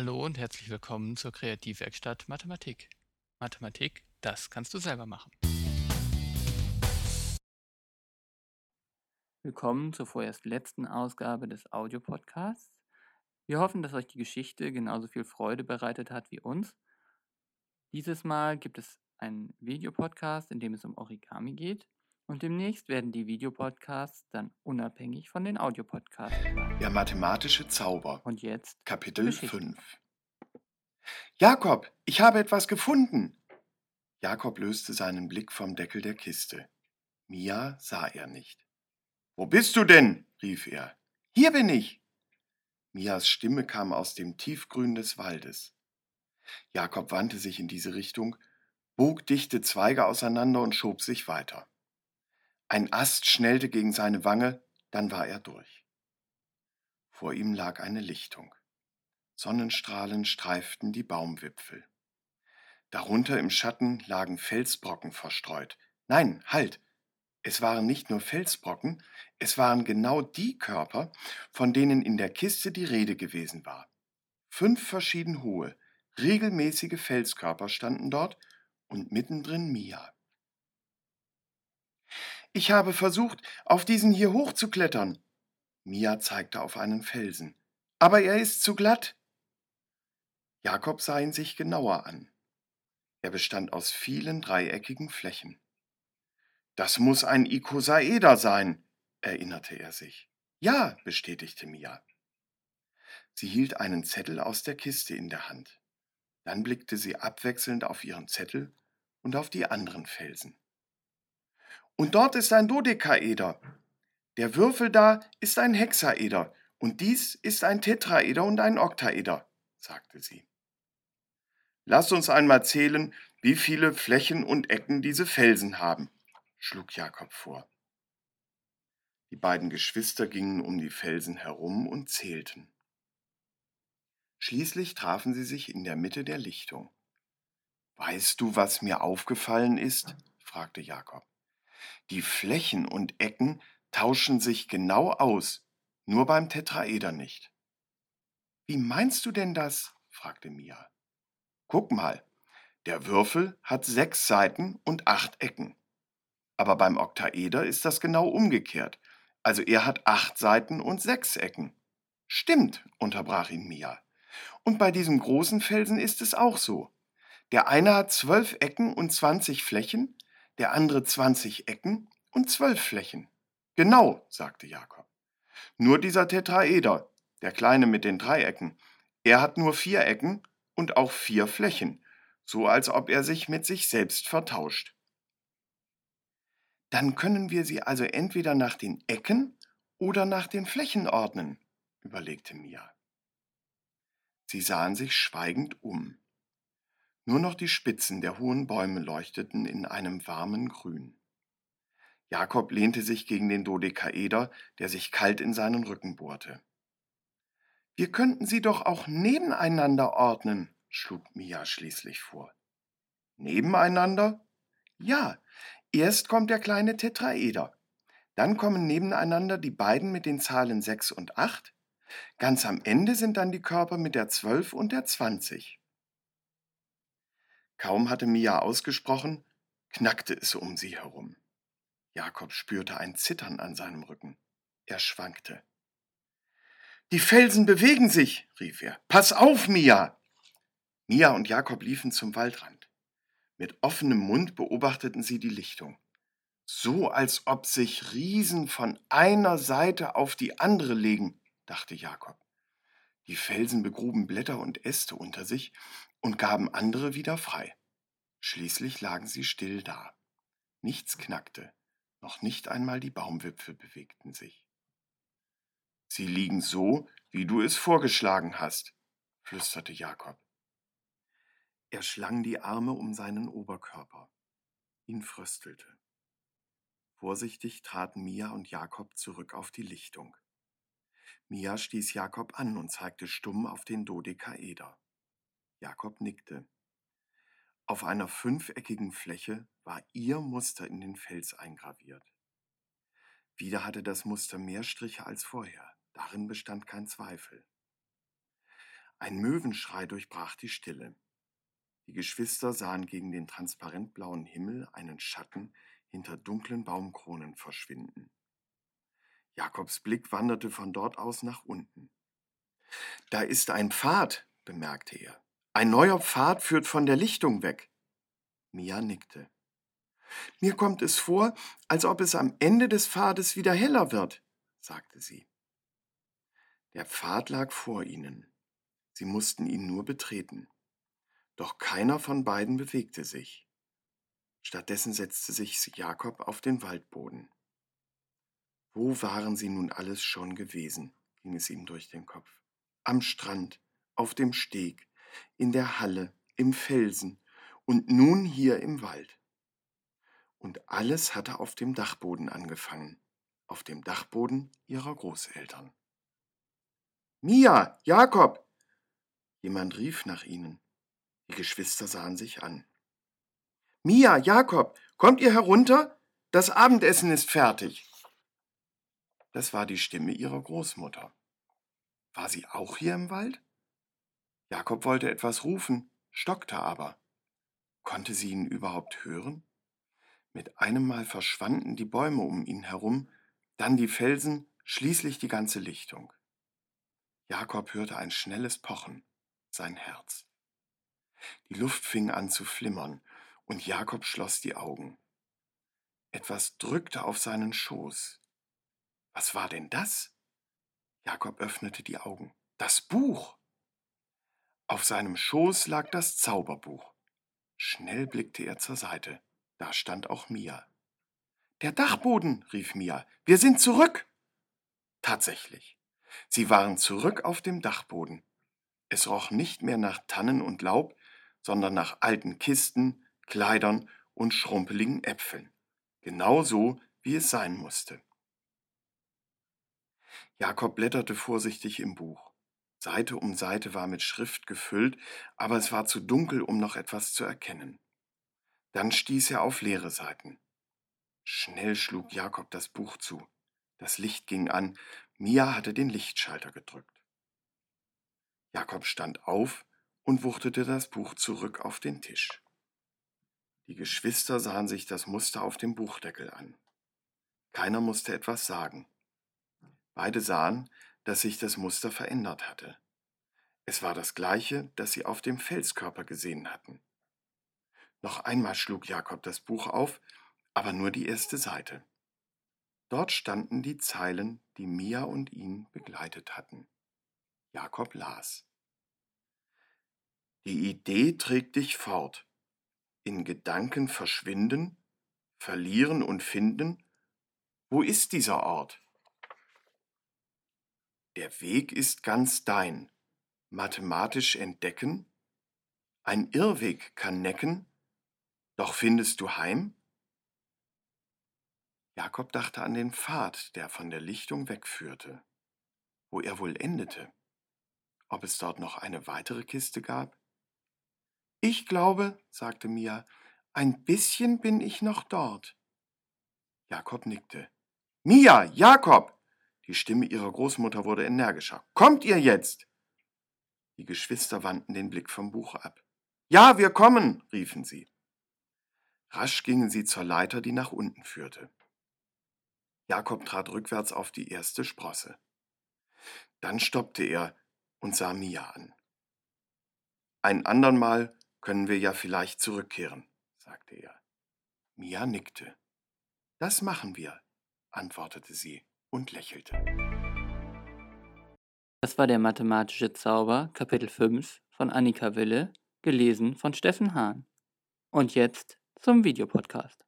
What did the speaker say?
Hallo und herzlich willkommen zur Kreativwerkstatt Mathematik. Mathematik, das kannst du selber machen. Willkommen zur vorerst letzten Ausgabe des Audiopodcasts. Wir hoffen, dass euch die Geschichte genauso viel Freude bereitet hat wie uns. Dieses Mal gibt es einen Videopodcast, in dem es um Origami geht. Und demnächst werden die Videopodcasts dann unabhängig von den Audiopodcasts. Der mathematische Zauber. Und jetzt Kapitel Geschichten. 5. Jakob, ich habe etwas gefunden. Jakob löste seinen Blick vom Deckel der Kiste. Mia sah er nicht. Wo bist du denn? rief er. Hier bin ich. Mias Stimme kam aus dem Tiefgrün des Waldes. Jakob wandte sich in diese Richtung, bog dichte Zweige auseinander und schob sich weiter. Ein Ast schnellte gegen seine Wange, dann war er durch. Vor ihm lag eine Lichtung. Sonnenstrahlen streiften die Baumwipfel. Darunter im Schatten lagen Felsbrocken verstreut. Nein, halt! Es waren nicht nur Felsbrocken, es waren genau die Körper, von denen in der Kiste die Rede gewesen war. Fünf verschieden hohe, regelmäßige Felskörper standen dort und mittendrin Mia. Ich habe versucht, auf diesen hier hochzuklettern. Mia zeigte auf einen Felsen. Aber er ist zu glatt. Jakob sah ihn sich genauer an. Er bestand aus vielen dreieckigen Flächen. Das muss ein Ikosaeder sein, erinnerte er sich. Ja, bestätigte Mia. Sie hielt einen Zettel aus der Kiste in der Hand. Dann blickte sie abwechselnd auf ihren Zettel und auf die anderen Felsen. Und dort ist ein Dodekaeder. Der Würfel da ist ein Hexaeder und dies ist ein Tetraeder und ein Oktaeder, sagte sie. Lass uns einmal zählen, wie viele Flächen und Ecken diese Felsen haben, schlug Jakob vor. Die beiden Geschwister gingen um die Felsen herum und zählten. Schließlich trafen sie sich in der Mitte der Lichtung. Weißt du, was mir aufgefallen ist? fragte Jakob. Die Flächen und Ecken tauschen sich genau aus, nur beim Tetraeder nicht. Wie meinst du denn das? fragte Mia. Guck mal, der Würfel hat sechs Seiten und acht Ecken. Aber beim Oktaeder ist das genau umgekehrt. Also er hat acht Seiten und sechs Ecken. Stimmt, unterbrach ihn Mia. Und bei diesem großen Felsen ist es auch so. Der eine hat zwölf Ecken und zwanzig Flächen, der andere zwanzig Ecken und zwölf Flächen. Genau, sagte Jakob. Nur dieser Tetraeder, der kleine mit den Dreiecken, er hat nur vier Ecken und auch vier Flächen, so als ob er sich mit sich selbst vertauscht. Dann können wir sie also entweder nach den Ecken oder nach den Flächen ordnen, überlegte Mia. Sie sahen sich schweigend um. Nur noch die Spitzen der hohen Bäume leuchteten in einem warmen Grün. Jakob lehnte sich gegen den Dodekaeder, der sich kalt in seinen Rücken bohrte. Wir könnten sie doch auch nebeneinander ordnen, schlug Mia schließlich vor. Nebeneinander? Ja, erst kommt der kleine Tetraeder. Dann kommen nebeneinander die beiden mit den Zahlen 6 und 8. Ganz am Ende sind dann die Körper mit der 12 und der 20. Kaum hatte Mia ausgesprochen, knackte es um sie herum. Jakob spürte ein Zittern an seinem Rücken. Er schwankte. Die Felsen bewegen sich, rief er. Pass auf, Mia! Mia und Jakob liefen zum Waldrand. Mit offenem Mund beobachteten sie die Lichtung. So als ob sich Riesen von einer Seite auf die andere legen, dachte Jakob. Die Felsen begruben Blätter und Äste unter sich und gaben andere wieder frei. Schließlich lagen sie still da. Nichts knackte, noch nicht einmal die Baumwipfel bewegten sich. Sie liegen so, wie du es vorgeschlagen hast, flüsterte Jakob. Er schlang die Arme um seinen Oberkörper. Ihn fröstelte. Vorsichtig traten Mia und Jakob zurück auf die Lichtung. Mia stieß Jakob an und zeigte stumm auf den Dodekaeder. Jakob nickte. Auf einer fünfeckigen Fläche war ihr Muster in den Fels eingraviert. Wieder hatte das Muster mehr Striche als vorher, darin bestand kein Zweifel. Ein Möwenschrei durchbrach die Stille. Die Geschwister sahen gegen den transparentblauen Himmel einen Schatten hinter dunklen Baumkronen verschwinden. Jakobs Blick wanderte von dort aus nach unten. Da ist ein Pfad, bemerkte er. Ein neuer Pfad führt von der Lichtung weg. Mia nickte. Mir kommt es vor, als ob es am Ende des Pfades wieder heller wird, sagte sie. Der Pfad lag vor ihnen. Sie mussten ihn nur betreten. Doch keiner von beiden bewegte sich. Stattdessen setzte sich Jakob auf den Waldboden. Wo waren sie nun alles schon gewesen, ging es ihm durch den Kopf. Am Strand, auf dem Steg, in der Halle, im Felsen und nun hier im Wald. Und alles hatte auf dem Dachboden angefangen, auf dem Dachboden ihrer Großeltern. Mia, Jakob! Jemand rief nach ihnen. Die Geschwister sahen sich an. Mia, Jakob, kommt ihr herunter? Das Abendessen ist fertig. Das war die Stimme ihrer Großmutter. War sie auch hier im Wald? Jakob wollte etwas rufen, stockte aber. Konnte sie ihn überhaupt hören? Mit einem Mal verschwanden die Bäume um ihn herum, dann die Felsen, schließlich die ganze Lichtung. Jakob hörte ein schnelles Pochen, sein Herz. Die Luft fing an zu flimmern, und Jakob schloss die Augen. Etwas drückte auf seinen Schoß. Was war denn das? Jakob öffnete die Augen. Das Buch! Auf seinem Schoß lag das Zauberbuch. Schnell blickte er zur Seite. Da stand auch Mia. Der Dachboden, rief Mia. Wir sind zurück. Tatsächlich. Sie waren zurück auf dem Dachboden. Es roch nicht mehr nach Tannen und Laub, sondern nach alten Kisten, Kleidern und schrumpeligen Äpfeln. Genau so, wie es sein musste. Jakob blätterte vorsichtig im Buch. Seite um Seite war mit Schrift gefüllt, aber es war zu dunkel, um noch etwas zu erkennen. Dann stieß er auf leere Seiten. Schnell schlug Jakob das Buch zu. Das Licht ging an, Mia hatte den Lichtschalter gedrückt. Jakob stand auf und wuchtete das Buch zurück auf den Tisch. Die Geschwister sahen sich das Muster auf dem Buchdeckel an. Keiner musste etwas sagen. Beide sahen, dass sich das Muster verändert hatte. Es war das gleiche, das sie auf dem Felskörper gesehen hatten. Noch einmal schlug Jakob das Buch auf, aber nur die erste Seite. Dort standen die Zeilen, die Mia und ihn begleitet hatten. Jakob las. Die Idee trägt dich fort. In Gedanken verschwinden, verlieren und finden. Wo ist dieser Ort? Der Weg ist ganz dein. Mathematisch entdecken? Ein Irrweg kann necken, doch findest du heim? Jakob dachte an den Pfad, der von der Lichtung wegführte. Wo er wohl endete? Ob es dort noch eine weitere Kiste gab? Ich glaube, sagte Mia, ein bisschen bin ich noch dort. Jakob nickte. Mia, Jakob! Die Stimme ihrer Großmutter wurde energischer. Kommt ihr jetzt? Die Geschwister wandten den Blick vom Buch ab. Ja, wir kommen, riefen sie. Rasch gingen sie zur Leiter, die nach unten führte. Jakob trat rückwärts auf die erste Sprosse. Dann stoppte er und sah Mia an. Ein andern Mal können wir ja vielleicht zurückkehren, sagte er. Mia nickte. Das machen wir, antwortete sie und lächelte. Das war der mathematische Zauber, Kapitel 5 von Annika Wille, gelesen von Steffen Hahn. Und jetzt zum Videopodcast.